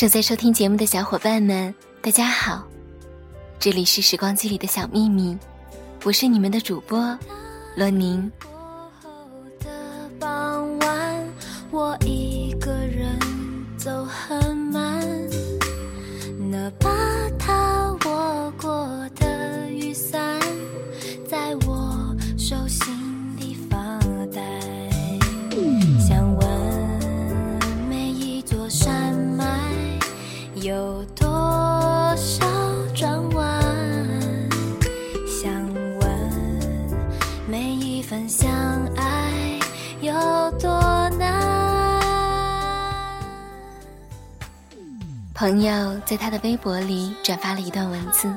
正在收听节目的小伙伴们，大家好，这里是时光机里的小秘密，我是你们的主播罗宁。朋友在他的微博里转发了一段文字：“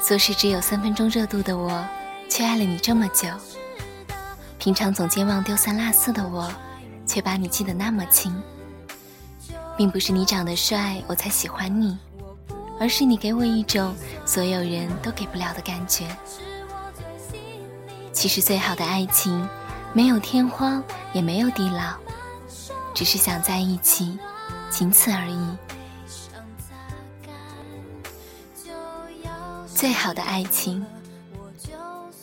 做事只有三分钟热度的我，却爱了你这么久；平常总健忘丢三落四的我，却把你记得那么清。并不是你长得帅我才喜欢你，而是你给我一种所有人都给不了的感觉。其实最好的爱情，没有天荒，也没有地老，只是想在一起。”仅此而已。最好的爱情。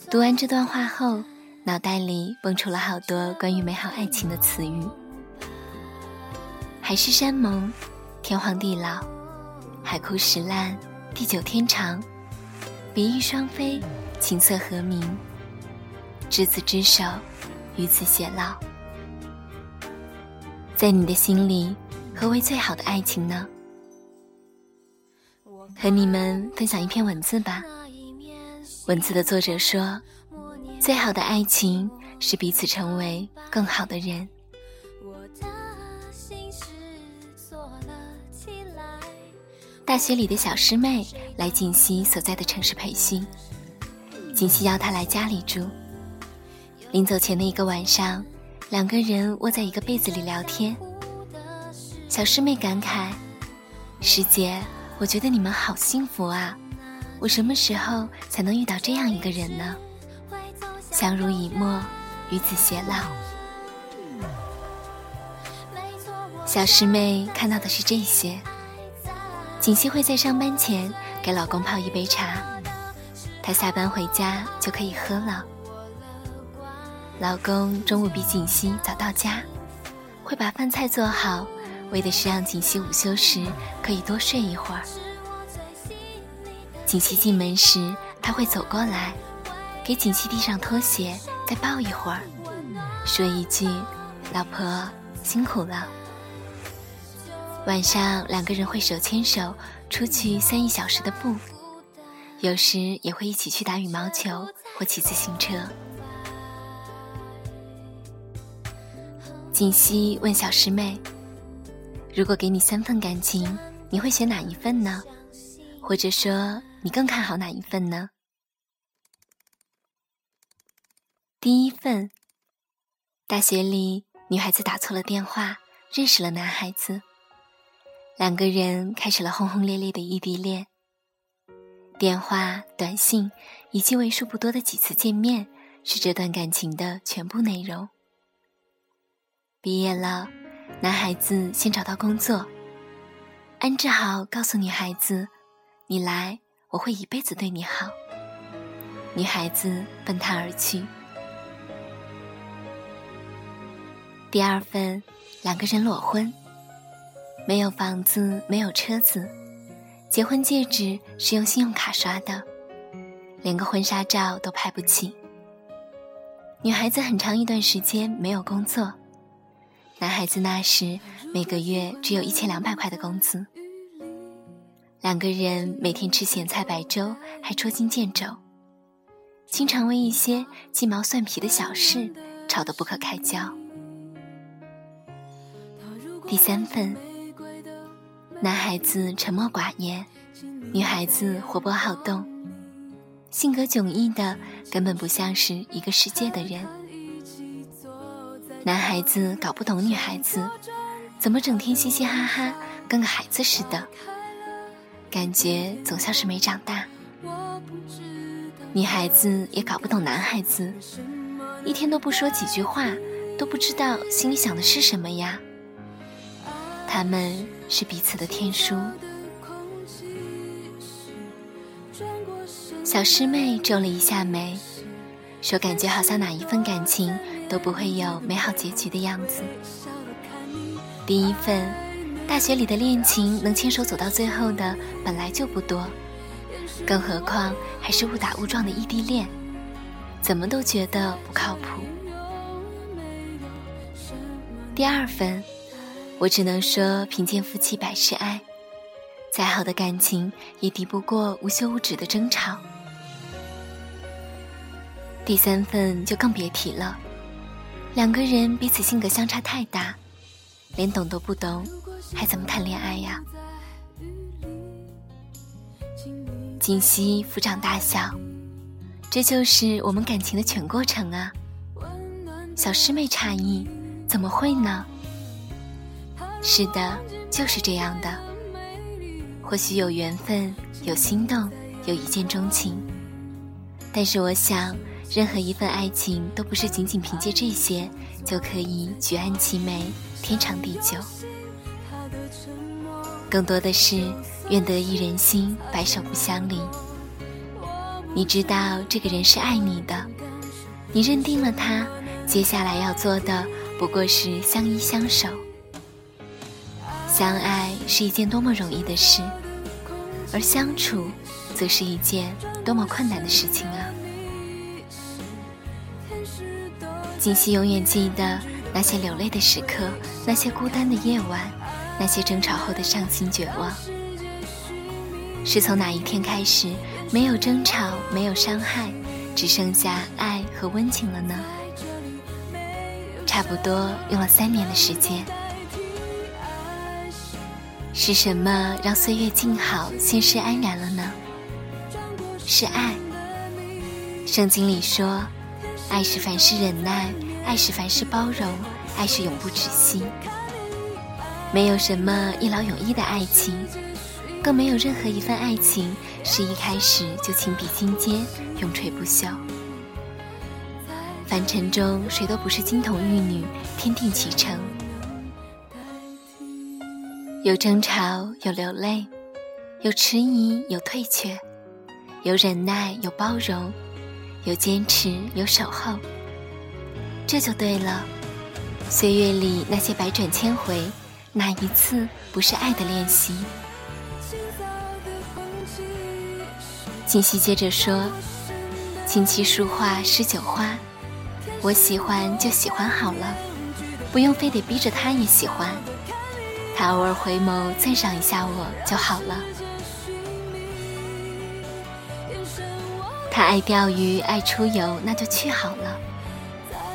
读完这段话后，脑袋里蹦出了好多关于美好爱情的词语：海誓山盟、天荒地老、海枯石烂、地久天长、比翼双飞、琴瑟和鸣、执子之手、与子偕老。在你的心里。何为最好的爱情呢？和你们分享一篇文字吧。文字的作者说：“最好的爱情是彼此成为更好的人。”大学里的小师妹来锦溪所在的城市培训，锦溪邀她来家里住。临走前的一个晚上，两个人窝在一个被子里聊天。小师妹感慨：“师姐，我觉得你们好幸福啊！我什么时候才能遇到这样一个人呢？相濡以沫，与子偕老。”小师妹看到的是这些。锦溪会在上班前给老公泡一杯茶，她下班回家就可以喝了。老公中午比锦溪早到家，会把饭菜做好。为的是让锦溪午休时可以多睡一会儿。锦溪进门时，他会走过来，给锦溪递上拖鞋，再抱一会儿，说一句：“老婆辛苦了。”晚上两个人会手牵手出去散一小时的步，有时也会一起去打羽毛球或骑自行车。锦溪问小师妹。如果给你三份感情，你会选哪一份呢？或者说，你更看好哪一份呢？第一份，大学里女孩子打错了电话，认识了男孩子，两个人开始了轰轰烈烈的异地恋。电话、短信以及为数不多的几次见面，是这段感情的全部内容。毕业了。男孩子先找到工作，安置好，告诉女孩子：“你来，我会一辈子对你好。”女孩子奔他而去。第二份，两个人裸婚，没有房子，没有车子，结婚戒指是用信用卡刷的，连个婚纱照都拍不起。女孩子很长一段时间没有工作。男孩子那时每个月只有一千两百块的工资，两个人每天吃咸菜白粥，还捉襟见肘，经常为一些鸡毛蒜皮的小事吵得不可开交。第三份，男孩子沉默寡言，女孩子活泼好动，性格迥异的，根本不像是一个世界的人。男孩子搞不懂女孩子，怎么整天嘻嘻哈哈，跟个孩子似的，感觉总像是没长大。女孩子也搞不懂男孩子，一天都不说几句话，都不知道心里想的是什么呀。他们是彼此的天书。小师妹皱了一下眉，说：“感觉好像哪一份感情都不会有美好结局的样子。第一份，大学里的恋情能牵手走到最后的本来就不多，更何况还是误打误撞的异地恋，怎么都觉得不靠谱。第二份，我只能说贫贱夫妻百事哀，再好的感情也敌不过无休无止的争吵。”第三份就更别提了，两个人彼此性格相差太大，连懂都不懂，还怎么谈恋爱呀？锦溪抚掌大笑，这就是我们感情的全过程啊！小师妹诧异，怎么会呢？是的，就是这样的。或许有缘分，有心动，有一见钟情，但是我想。任何一份爱情都不是仅仅凭借这些就可以举案齐眉、天长地久，更多的是愿得一人心，白首不相离。你知道这个人是爱你的，你认定了他，接下来要做的不过是相依相守。相爱是一件多么容易的事，而相处，则是一件多么困难的事情啊！锦溪永远记得那些流泪的时刻，那些孤单的夜晚，那些争吵后的伤心绝望。是从哪一天开始，没有争吵，没有伤害，只剩下爱和温情了呢？差不多用了三年的时间。是什么让岁月静好，心事安然了呢？是爱。圣经里说。爱是凡事忍耐，爱是凡事包容，爱是永不止息。没有什么一劳永逸的爱情，更没有任何一份爱情是一开始就情比金坚、永垂不朽。凡尘中谁都不是金童玉女，天定其成。有争吵，有流泪，有迟疑，有退却，有忍耐，有包容。有坚持，有守候，这就对了。岁月里那些百转千回，哪一次不是爱的练习？锦溪接着说：“琴棋书画诗酒花，我喜欢就喜欢好了，不用非得逼着他也喜欢。他偶尔回眸赞赏一下我就好了。”他爱钓鱼，爱出游，那就去好了。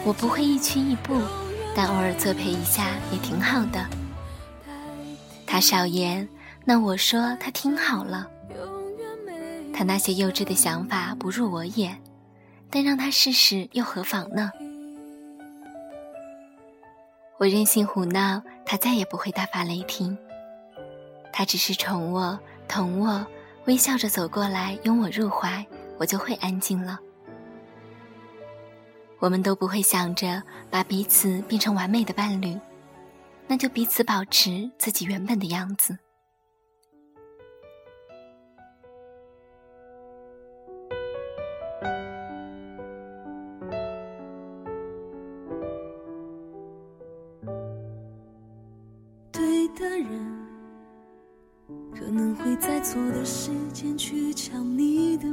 我不会一曲一步，但偶尔作陪一下也挺好的。他少言，那我说他听好了。他那些幼稚的想法不入我眼，但让他试试又何妨呢？我任性胡闹，他再也不会大发雷霆。他只是宠我、疼我，微笑着走过来，拥我入怀。我就会安静了。我们都不会想着把彼此变成完美的伴侣，那就彼此保持自己原本的样子。对的人，可能会在错的时间去抢你的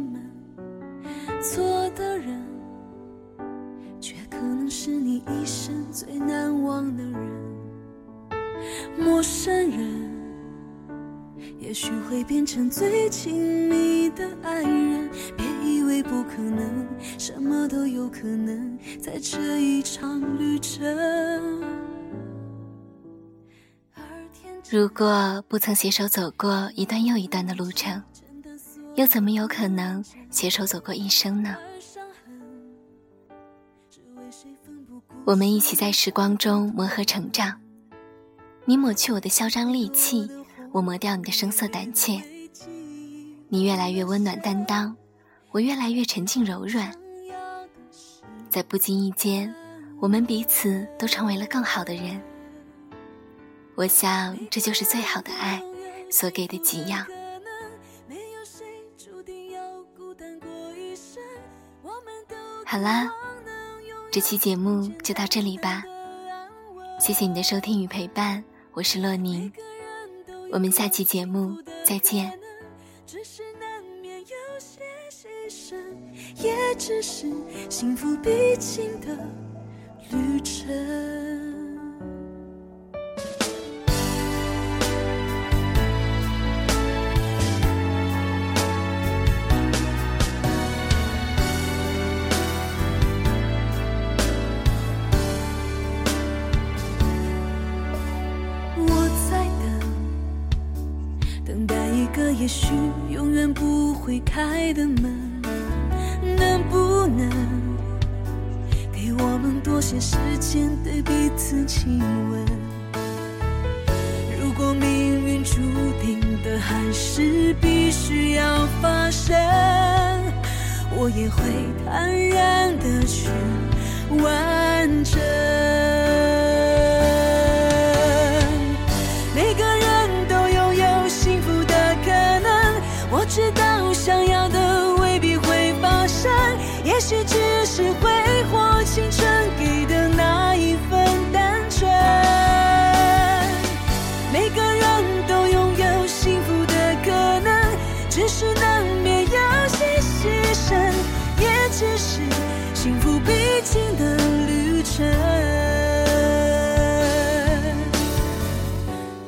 忘的人。陌生人，也许会变成最亲密的爱人。别以为不可能，什么都有可能，在这一场旅程。如果不曾携手走过一段又一段的路程。又怎么有可能携手走过一生呢？我们一起在时光中磨合成长，你抹去我的嚣张戾气，我磨掉你的声色胆怯。你越来越温暖担当，我越来越沉静柔软。在不经意间，我们彼此都成为了更好的人。我想，这就是最好的爱所给的给养。好啦，这期节目就到这里吧。谢谢你的收听与陪伴，我是洛宁，我们下期节目再见。也只是幸福必经的旅程。等待一个也许永远不会开的门，能不能给我们多些时间对彼此亲吻？如果命运注定的还是必须要发生，我也会坦然的去完只是难免有些牺牲，也只是幸福必经的旅程。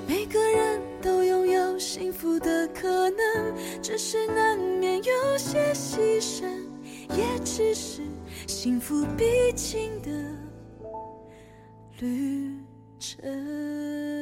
每个人都拥有幸福的可能只是难免有些牺牲，也只是幸福必经的旅程。